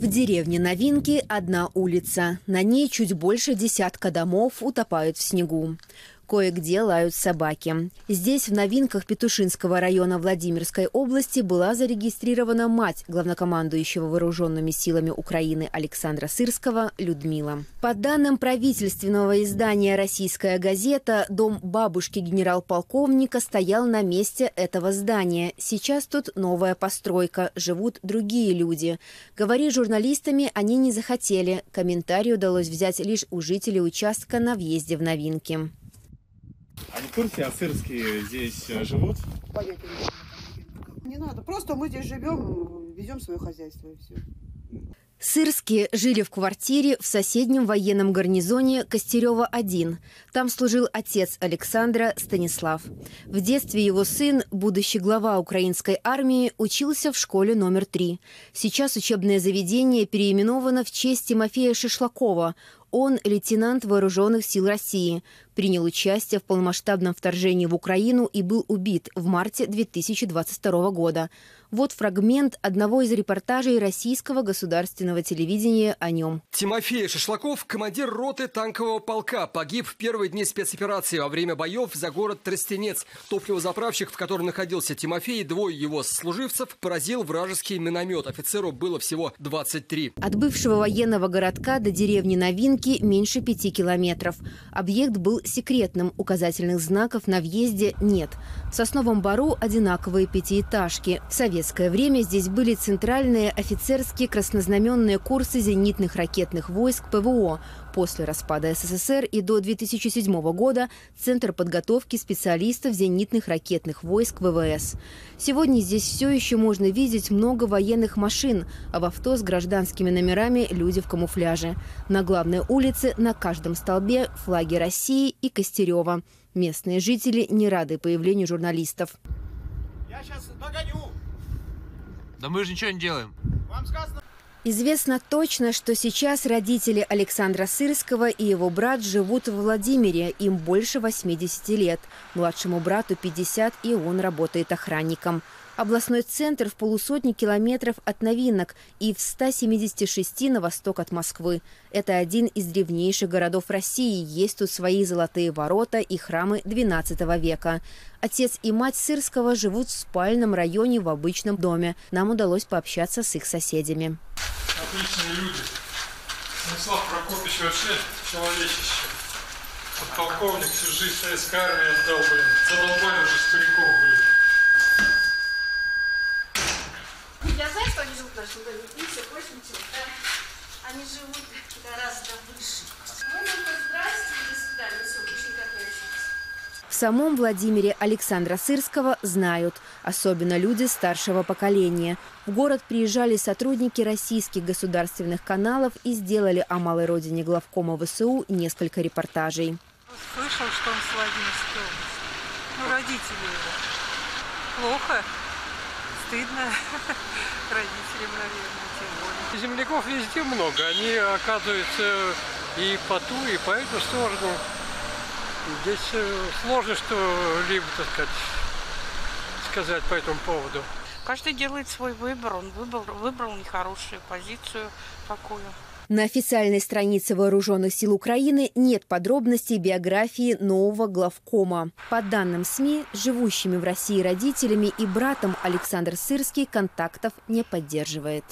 В деревне Новинки одна улица. На ней чуть больше десятка домов утопают в снегу. Кое-где лают собаки. Здесь, в новинках Петушинского района Владимирской области, была зарегистрирована мать главнокомандующего вооруженными силами Украины Александра Сырского Людмила. По данным правительственного издания «Российская газета», дом бабушки генерал-полковника стоял на месте этого здания. Сейчас тут новая постройка, живут другие люди. Говорить журналистами они не захотели. Комментарий удалось взять лишь у жителей участка на въезде в новинки. Они в курсе, а сырские здесь э, живут? Понятия не надо. Просто мы здесь живем, ведем свое хозяйство и все. Сырские жили в квартире в соседнем военном гарнизоне Костерева-1. Там служил отец Александра Станислав. В детстве его сын, будущий глава украинской армии, учился в школе номер 3. Сейчас учебное заведение переименовано в честь Тимофея Шишлакова. Он лейтенант Вооруженных сил России, принял участие в полномасштабном вторжении в Украину и был убит в марте 2022 года. Вот фрагмент одного из репортажей российского государственного телевидения о нем. Тимофей Шишлаков, командир роты танкового полка, погиб в первые дни спецоперации во время боев за город Тростенец. Топливозаправщик, в котором находился Тимофей, и двое его служивцев, поразил вражеский миномет. Офицеру было всего 23. От бывшего военного городка до деревни Новинки меньше пяти километров. Объект был секретным, указательных знаков на въезде нет. В Сосновом Бару одинаковые пятиэтажки. В советское время здесь были центральные офицерские краснознаменные курсы зенитных ракетных войск ПВО. После распада СССР и до 2007 года Центр подготовки специалистов зенитных ракетных войск ВВС. Сегодня здесь все еще можно видеть много военных машин, а в авто с гражданскими номерами люди в камуфляже. На главной улице на каждом столбе флаги России и Костерева. Местные жители не рады появлению журналистов. Я сейчас догоню. Да мы же ничего не делаем. Вам сказано... Известно точно, что сейчас родители Александра Сырского и его брат живут в Владимире. Им больше 80 лет. Младшему брату 50, и он работает охранником. Областной центр в полусотни километров от новинок и в 176 на восток от Москвы. Это один из древнейших городов России. Есть тут свои золотые ворота и храмы XII века. Отец и мать Сырского живут в спальном районе в обычном доме. Нам удалось пообщаться с их соседями. Отличные люди. Станислав Прокопьевич вообще человечище. Подполковник всю жизнь советской армии отдал, блин. Задолбали уже стариков, блин. Я знаю, что они живут в нашем доме. Видите, 80, да? Они живут гораздо выше. Мы только здрасте и до свидания. Все, больше никак не общаемся. В самом Владимире Александра Сырского знают, особенно люди старшего поколения. В город приезжали сотрудники российских государственных каналов и сделали о малой родине главкома ВСУ несколько репортажей. Слышал, что он с Владимирской области. Ну, родители его. Плохо. Стыдно. Родителям, наверное, тем более. Земляков везде много. Они оказываются и по ту, и по эту сторону. Здесь э, сложно что-либо, так сказать, сказать по этому поводу. Каждый делает свой выбор. Он выбрал, выбрал нехорошую позицию такую. На официальной странице Вооруженных сил Украины нет подробностей биографии нового главкома. По данным СМИ, живущими в России родителями и братом Александр Сырский контактов не поддерживает.